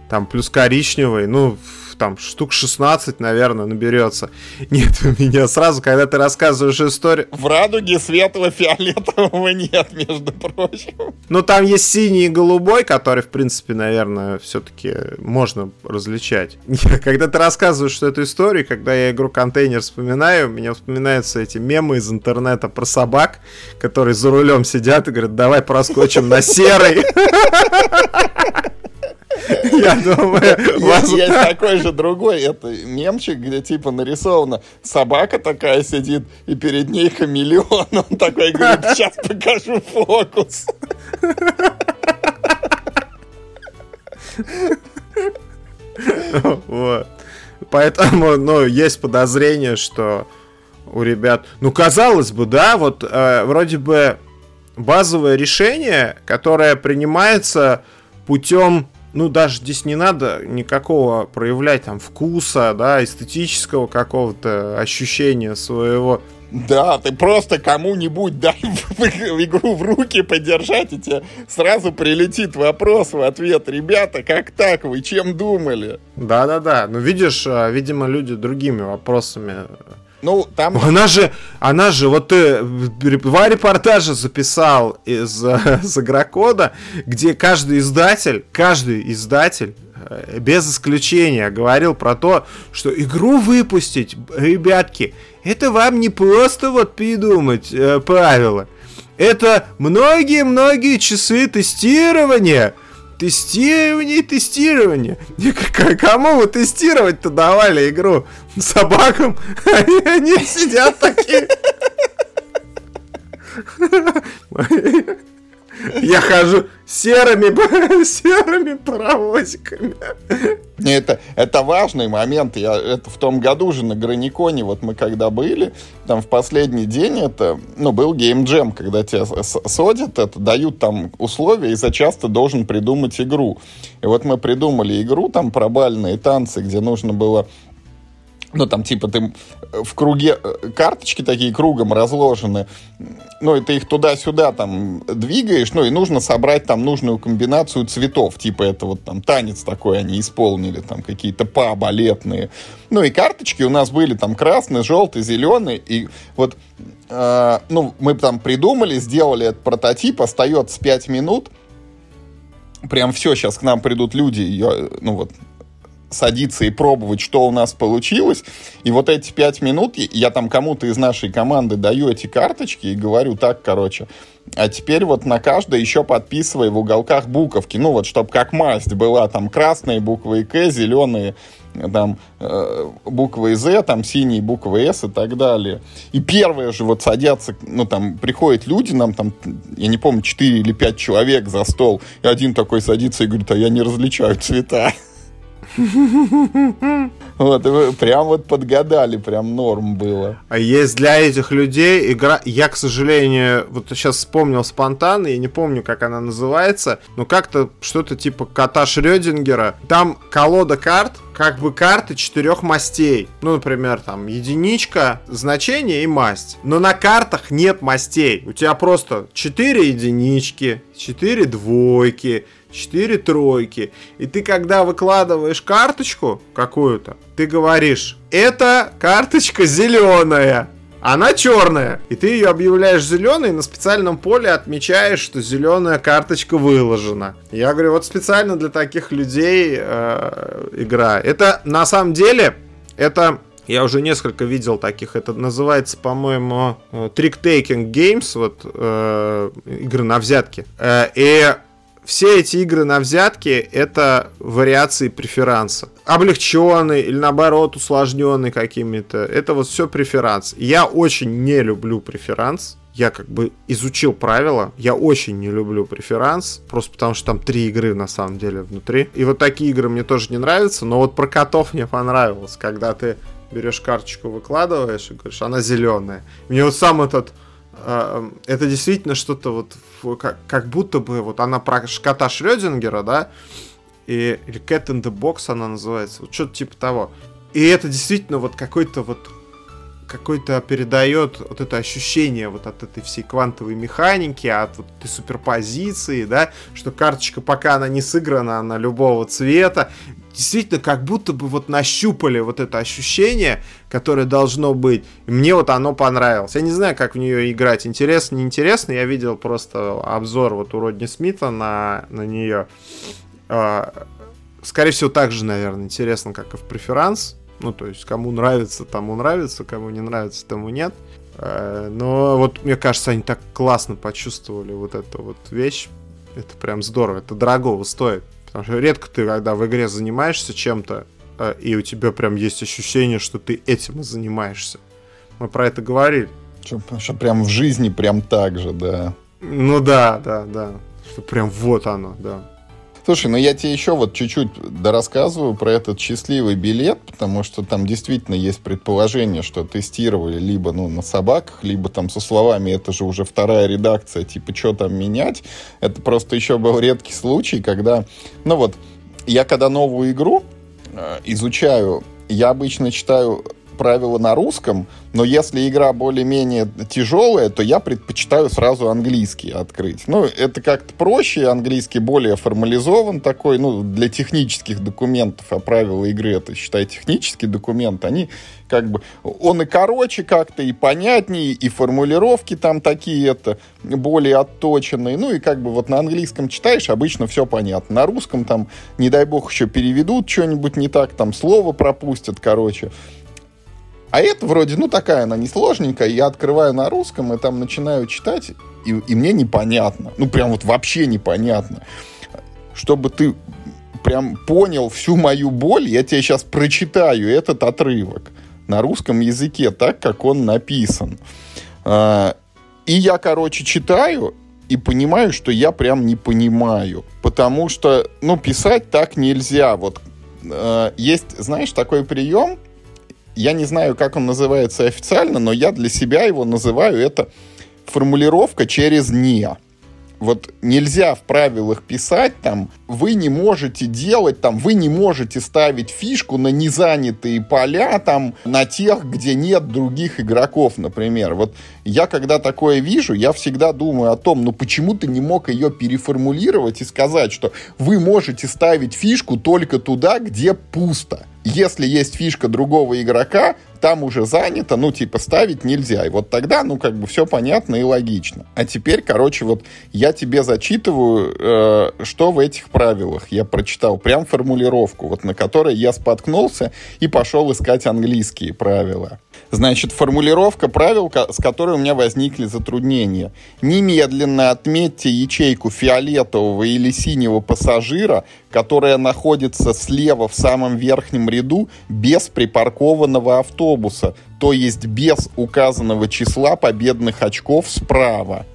там плюс коричневый. Ну, там штук 16, наверное, наберется. Нет, у меня сразу, когда ты рассказываешь историю... В радуге светло-фиолетового нет, между прочим. Ну, там есть синий и голубой, который, в принципе, наверное, все-таки можно различать. Когда ты рассказываешь эту историю, когда я игру контейнер вспоминаю, у меня вспоминаются эти мемы из интернета про собак, которые за рулем сидят и говорят, давай проскочим на серый. Я думаю, вас... Есть такой же другой, это мемчик, где типа нарисована собака такая сидит, и перед ней хамелеон. Он такой говорит, сейчас покажу фокус. Вот. Поэтому, ну, есть подозрение, что у ребят... Ну, казалось бы, да, вот э, вроде бы базовое решение, которое принимается путем ну, даже здесь не надо никакого проявлять там вкуса, да, эстетического какого-то ощущения своего. Да, ты просто кому-нибудь дай игру в руки подержать, и тебе сразу прилетит вопрос в ответ. Ребята, как так? Вы чем думали? Да-да-да. Ну, видишь, а, видимо, люди другими вопросами ну, там... Она же, она же, вот ты два репортажа записал из, из Агрокода, где каждый издатель, каждый издатель э, без исключения говорил про то, что игру выпустить, ребятки, это вам не просто вот придумать э, правила. Это многие-многие часы тестирования, Тестирование и тестирование. Кому вы тестировать-то давали игру? Собакам? Они, они сидят такие. Я хожу серыми, серыми паровозиками. Это, это важный момент. Я, это в том году же на Граниконе, вот мы когда были, там в последний день это, ну, был геймджем, когда тебя содят, это дают там условия, и за часто должен придумать игру. И вот мы придумали игру, там про бальные танцы, где нужно было ну, там, типа, ты в круге, э, карточки такие кругом разложены, ну, и ты их туда-сюда там двигаешь, ну, и нужно собрать там нужную комбинацию цветов, типа, это вот там танец такой они исполнили, там, какие-то па балетные. Ну, и карточки у нас были там красный, желтый, зеленый, и вот, э, ну, мы там придумали, сделали этот прототип, остается 5 минут, прям все, сейчас к нам придут люди, ее, ну, вот, садиться и пробовать, что у нас получилось. И вот эти пять минут я там кому-то из нашей команды даю эти карточки и говорю так, короче, а теперь вот на каждой еще подписывай в уголках буковки. Ну вот, чтобы как масть была, там красные буквы К, зеленые там э, буквы З, там синие буквы С и так далее. И первые же вот садятся, ну там приходят люди, нам там, я не помню, 4 или 5 человек за стол, и один такой садится и говорит, а я не различаю цвета. Вот, вы прям вот подгадали, прям норм было. А есть для этих людей игра... Я, к сожалению, вот сейчас вспомнил спонтанно, я не помню, как она называется, но как-то что-то типа кота Шрёдингера. Там колода карт, как бы карты четырех мастей. Ну, например, там единичка, значение и масть. Но на картах нет мастей. У тебя просто четыре единички, четыре двойки, 4 тройки. И ты, когда выкладываешь карточку какую-то, ты говоришь, это карточка зеленая. Она черная. И ты ее объявляешь зеленой, на специальном поле отмечаешь, что зеленая карточка выложена. Я говорю, вот специально для таких людей э, игра. Это на самом деле, это я уже несколько видел таких. Это называется, по-моему, э, Trick Taking Games, вот э, игры на взятки. Э, и все эти игры на взятки это вариации преферанса. Облегченный или наоборот усложненный какими-то. Это вот все преферанс. Я очень не люблю преферанс. Я как бы изучил правила. Я очень не люблю преферанс. Просто потому что там три игры на самом деле внутри. И вот такие игры мне тоже не нравятся. Но вот про котов мне понравилось. Когда ты берешь карточку, выкладываешь и говоришь, она зеленая. Мне вот сам этот это действительно что-то вот как, как будто бы вот она про кота Шрёдингера, да, и, или Cat in the Box она называется, вот что-то типа того. И это действительно вот какой-то вот какой-то передает вот это ощущение вот от этой всей квантовой механики, от вот этой суперпозиции, да, что карточка пока она не сыграна, она любого цвета, действительно как будто бы вот нащупали вот это ощущение, которое должно быть. И мне вот оно понравилось. Я не знаю, как в нее играть. Интересно, неинтересно. Я видел просто обзор вот у Родни Смита на, на нее. А, скорее всего, так же, наверное, интересно, как и в преферанс. Ну, то есть, кому нравится, тому нравится, кому не нравится, тому нет. А, но вот, мне кажется, они так классно почувствовали вот эту вот вещь. Это прям здорово, это дорого стоит. Потому что редко ты, когда в игре занимаешься чем-то, э, и у тебя прям есть ощущение, что ты этим и занимаешься. Мы про это говорили. Что, что прям в жизни прям так же, да. Ну да, да, да. Что прям вот оно, да. Слушай, ну я тебе еще вот чуть-чуть дорассказываю про этот счастливый билет, потому что там действительно есть предположение, что тестировали либо ну, на собаках, либо там со словами «это же уже вторая редакция, типа, что там менять?» Это просто еще был редкий случай, когда, ну вот, я когда новую игру э, изучаю, я обычно читаю правила на русском, но если игра более-менее тяжелая, то я предпочитаю сразу английский открыть. Ну, это как-то проще, английский более формализован такой, ну, для технических документов, а правила игры это, считай, технический документ, они как бы, он и короче как-то, и понятнее, и формулировки там такие, это, более отточенные, ну, и как бы вот на английском читаешь, обычно все понятно. На русском там, не дай бог, еще переведут что-нибудь не так, там слово пропустят, короче. А это вроде, ну, такая она несложненькая. Я открываю на русском и там начинаю читать, и, и мне непонятно. Ну, прям вот вообще непонятно. Чтобы ты прям понял всю мою боль, я тебе сейчас прочитаю этот отрывок на русском языке, так, как он написан. А, и я, короче, читаю и понимаю, что я прям не понимаю. Потому что, ну, писать так нельзя. Вот а, есть, знаешь, такой прием – я не знаю, как он называется официально, но я для себя его называю это формулировка через «не». Вот нельзя в правилах писать там, вы не можете делать там, вы не можете ставить фишку на незанятые поля там, на тех, где нет других игроков, например. Вот я когда такое вижу, я всегда думаю о том, ну почему ты не мог ее переформулировать и сказать, что вы можете ставить фишку только туда, где пусто. Если есть фишка другого игрока, там уже занято, ну, типа, ставить нельзя. И вот тогда, ну, как бы все понятно и логично. А теперь, короче, вот я тебе зачитываю, э, что в этих правилах я прочитал. Прям формулировку, вот на которой я споткнулся и пошел искать английские правила. Значит, формулировка правил, с которой у меня возникли затруднения. Немедленно отметьте ячейку фиолетового или синего пассажира, которая находится слева в самом верхнем ряду без припаркованного автобуса, то есть без указанного числа победных очков справа.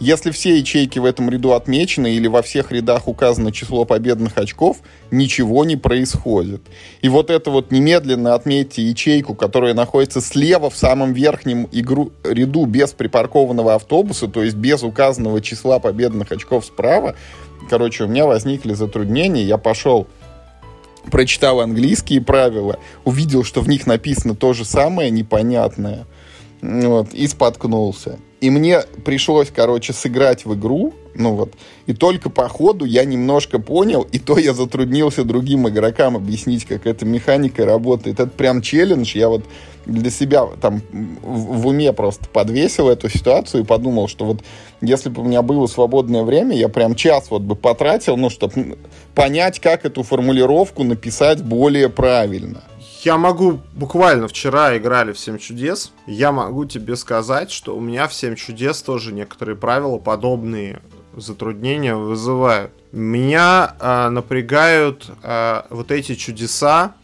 Если все ячейки в этом ряду отмечены или во всех рядах указано число победных очков, ничего не происходит. И вот это вот немедленно отметьте ячейку, которая находится слева в самом верхнем игру, ряду без припаркованного автобуса, то есть без указанного числа победных очков справа. Короче, у меня возникли затруднения, я пошел прочитал английские правила, увидел, что в них написано то же самое непонятное, вот, и споткнулся. И мне пришлось, короче, сыграть в игру, ну вот, и только по ходу я немножко понял, и то я затруднился другим игрокам объяснить, как эта механика работает. Это прям челлендж, я вот для себя там в уме просто подвесил эту ситуацию и подумал, что вот если бы у меня было свободное время, я прям час вот бы потратил, ну, чтобы понять, как эту формулировку написать более правильно. Я могу, буквально вчера играли в 7 чудес, я могу тебе сказать, что у меня в 7 чудес тоже некоторые правила подобные затруднения вызывают. Меня э, напрягают э, вот эти чудеса,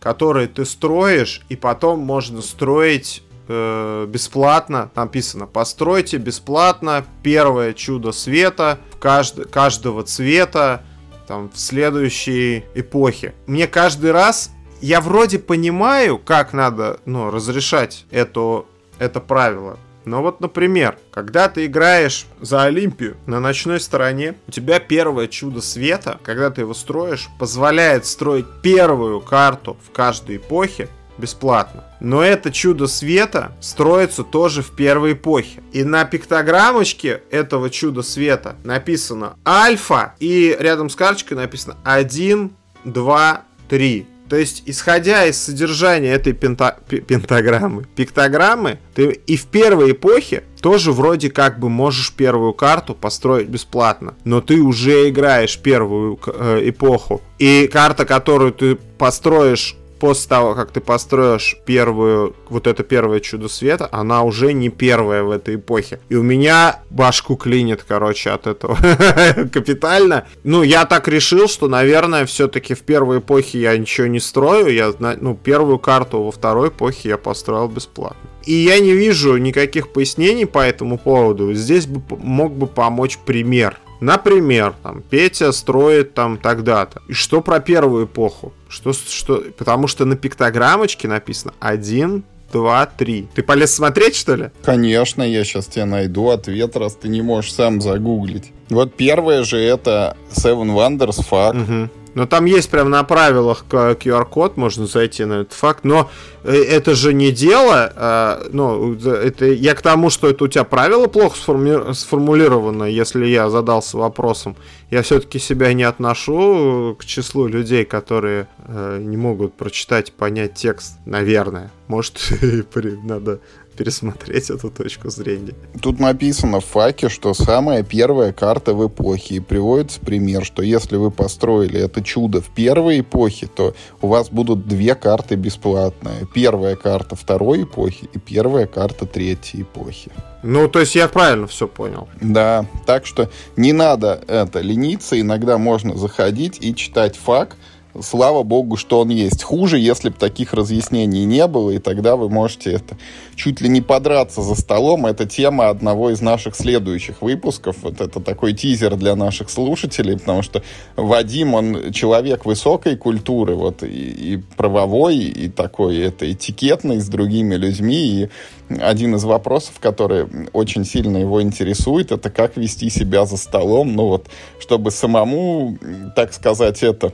которые ты строишь, и потом можно строить э, бесплатно. Написано, постройте бесплатно первое чудо света кажд каждого цвета там, в следующей эпохе. Мне каждый раз я вроде понимаю, как надо ну, разрешать это, это правило. Но вот, например, когда ты играешь за Олимпию на ночной стороне, у тебя первое чудо света, когда ты его строишь, позволяет строить первую карту в каждой эпохе бесплатно. Но это чудо света строится тоже в первой эпохе. И на пиктограммочке этого чуда света написано альфа, и рядом с карточкой написано 1, 2, 3. То есть, исходя из содержания этой пента... пентаграммы, пиктограммы, ты и в первой эпохе тоже вроде как бы можешь первую карту построить бесплатно, но ты уже играешь первую э, эпоху. И карта, которую ты построишь после того, как ты построишь первую, вот это первое чудо света, она уже не первая в этой эпохе. И у меня башку клинит, короче, от этого капитально. Ну, я так решил, что, наверное, все-таки в первой эпохе я ничего не строю. Я, ну, первую карту во второй эпохе я построил бесплатно. И я не вижу никаких пояснений по этому поводу. Здесь бы мог бы помочь пример. Например, там, Петя строит там тогда-то. И что про первую эпоху? Что, что, потому что на пиктограммочке написано 1, 2, 3. Ты полез смотреть, что ли? Конечно, я сейчас тебе найду ответ, раз ты не можешь сам загуглить. Вот первое же это Seven Wonders Fuck. Угу. Но там есть прям на правилах QR-код, можно зайти на этот факт. Но э, это же не дело. А, ну, это я к тому, что это у тебя правило плохо сформи- сформулировано, если я задался вопросом. Я все-таки себя не отношу к числу людей, которые э, не могут прочитать понять текст, наверное. Может, надо пересмотреть эту точку зрения. Тут написано в факе, что самая первая карта в эпохе. И приводится пример, что если вы построили это чудо в первой эпохе, то у вас будут две карты бесплатные. Первая карта второй эпохи и первая карта третьей эпохи. Ну, то есть я правильно все понял. Да, так что не надо это лениться, иногда можно заходить и читать фак, слава богу, что он есть. Хуже, если бы таких разъяснений не было, и тогда вы можете это чуть ли не подраться за столом. Это тема одного из наших следующих выпусков. Вот это такой тизер для наших слушателей, потому что Вадим, он человек высокой культуры, вот и, и правовой, и такой это этикетный с другими людьми, и один из вопросов, который очень сильно его интересует, это как вести себя за столом, ну вот, чтобы самому, так сказать, это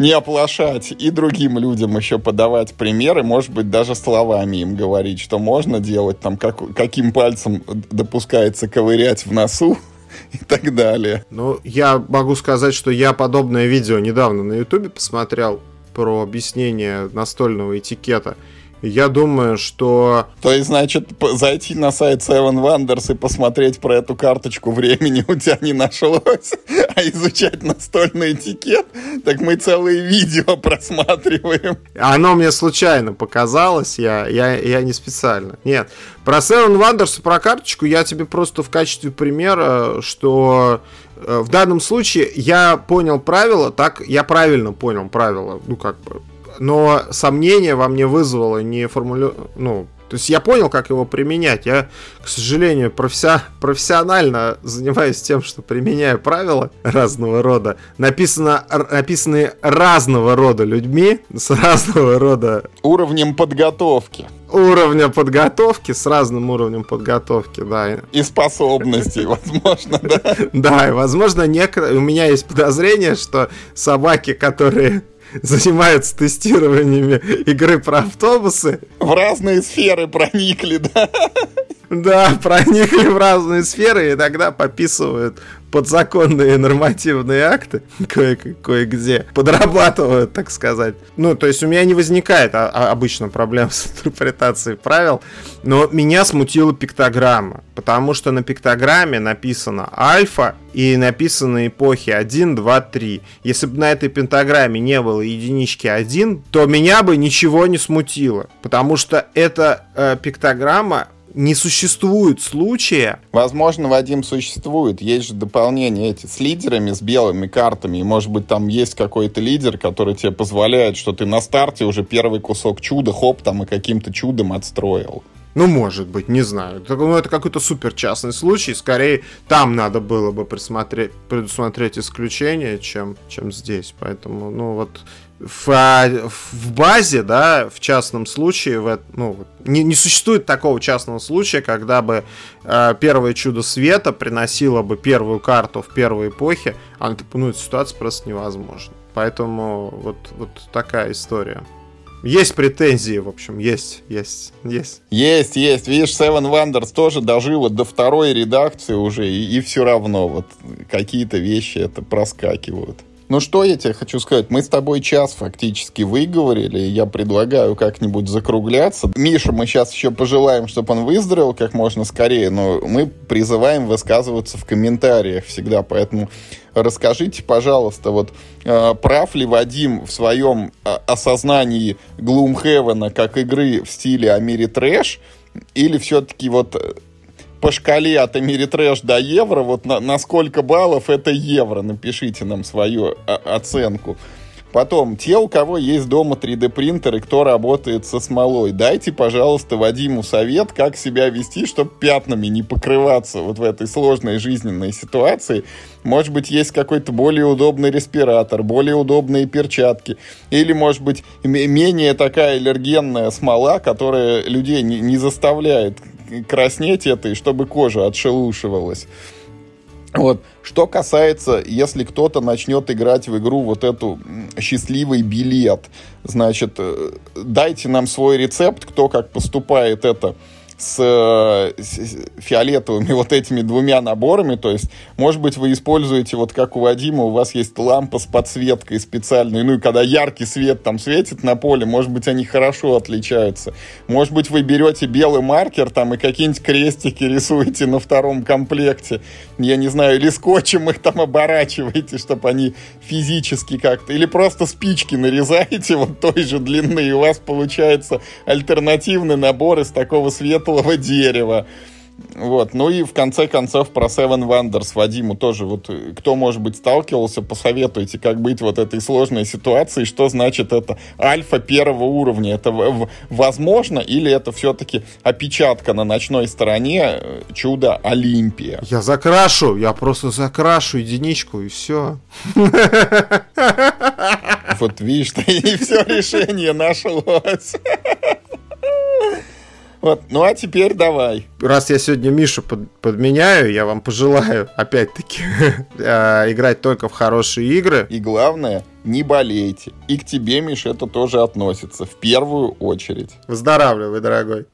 не оплошать и другим людям еще подавать примеры, может быть, даже словами им говорить, что можно делать, там, как, каким пальцем допускается ковырять в носу, и так далее. Ну, я могу сказать, что я подобное видео недавно на Ютубе посмотрел про объяснение настольного этикета. Я думаю, что... То есть, значит, зайти на сайт Seven Wonders и посмотреть про эту карточку времени у тебя не нашлось, а изучать настольный этикет, так мы целые видео просматриваем. Оно мне случайно показалось, я, я, я не специально. Нет, про Seven Wonders и про карточку я тебе просто в качестве примера, что э, в данном случае я понял правила, так я правильно понял правила, ну как бы но сомнение во мне вызвало не формулю... Ну, то есть я понял, как его применять. Я, к сожалению, профессия... профессионально занимаюсь тем, что применяю правила разного рода, написано... написанные разного рода людьми, с разного рода... Уровнем подготовки уровня подготовки, с разным уровнем подготовки, да. И способностей, возможно, да. Да, и, возможно. У меня есть подозрение, что собаки, которые занимаются тестированиями игры про автобусы. В разные сферы проникли, да? Да, проникли в разные сферы и тогда пописывают подзаконные нормативные акты кое- кое-где, подрабатывают, так сказать. Ну, то есть у меня не возникает а, а, обычно проблем с интерпретацией правил, но меня смутила пиктограмма, потому что на пиктограмме написано альфа и написано эпохи 1, 2, 3. Если бы на этой пентаграмме не было единички 1, то меня бы ничего не смутило, потому что эта э, пиктограмма не существует случая. Возможно, Вадим, существует. Есть же дополнение эти с лидерами, с белыми картами. И, может быть, там есть какой-то лидер, который тебе позволяет, что ты на старте уже первый кусок чуда, хоп, там и каким-то чудом отстроил. Ну, может быть, не знаю. Ну, это какой-то супер частный случай. Скорее, там надо было бы предусмотреть исключение, чем, чем здесь. Поэтому, ну, вот в, а, в базе, да, в частном случае, в, ну, не, не существует такого частного случая, когда бы э, первое чудо света приносило бы первую карту в первой эпохе, а ну, эта ситуация просто невозможна. Поэтому вот, вот такая история. Есть претензии, в общем, есть, есть, есть. Есть, есть. Видишь, Seven Wonders тоже дожила до второй редакции уже, и, и все равно вот какие-то вещи это проскакивают. Ну что я тебе хочу сказать, мы с тобой час фактически выговорили, я предлагаю как-нибудь закругляться. Миша мы сейчас еще пожелаем, чтобы он выздоровел как можно скорее, но мы призываем высказываться в комментариях всегда, поэтому расскажите, пожалуйста, вот э, прав ли Вадим в своем э, осознании Gloomhaven как игры в стиле о мире трэш, или все-таки вот по шкале от Америтрэш до евро, вот на, на сколько баллов это евро, напишите нам свою а, оценку. Потом, те, у кого есть дома 3D принтер и кто работает со смолой, дайте, пожалуйста, Вадиму совет, как себя вести, чтобы пятнами не покрываться вот в этой сложной жизненной ситуации. Может быть, есть какой-то более удобный респиратор, более удобные перчатки. Или, может быть, менее такая аллергенная смола, которая людей не, не заставляет краснеть это, и чтобы кожа отшелушивалась. Вот. Что касается, если кто-то начнет играть в игру вот эту счастливый билет, значит, э, дайте нам свой рецепт, кто как поступает это с, с фиолетовыми вот этими двумя наборами. То есть, может быть, вы используете, вот как у Вадима, у вас есть лампа с подсветкой специальной. Ну и когда яркий свет там светит на поле, может быть, они хорошо отличаются. Может быть, вы берете белый маркер там и какие-нибудь крестики рисуете на втором комплекте. Я не знаю, или скотчем их там оборачиваете, чтобы они физически как-то... Или просто спички нарезаете вот той же длины, и у вас получается альтернативный набор из такого светлого теплого дерева. Вот, ну и в конце концов про Seven Wonders Вадиму тоже вот, кто, может быть, сталкивался, посоветуйте, как быть вот этой сложной ситуации, что значит это альфа первого уровня, это возможно или это все-таки опечатка на ночной стороне э, чудо Олимпия? Я закрашу, я просто закрашу единичку и все. Вот видишь, и все решение нашлось. Вот, ну а теперь давай. Раз я сегодня Мишу под, подменяю, я вам пожелаю, опять-таки, э, играть только в хорошие игры. И главное, не болейте. И к тебе, Миш, это тоже относится в первую очередь. Выздоравливай, дорогой.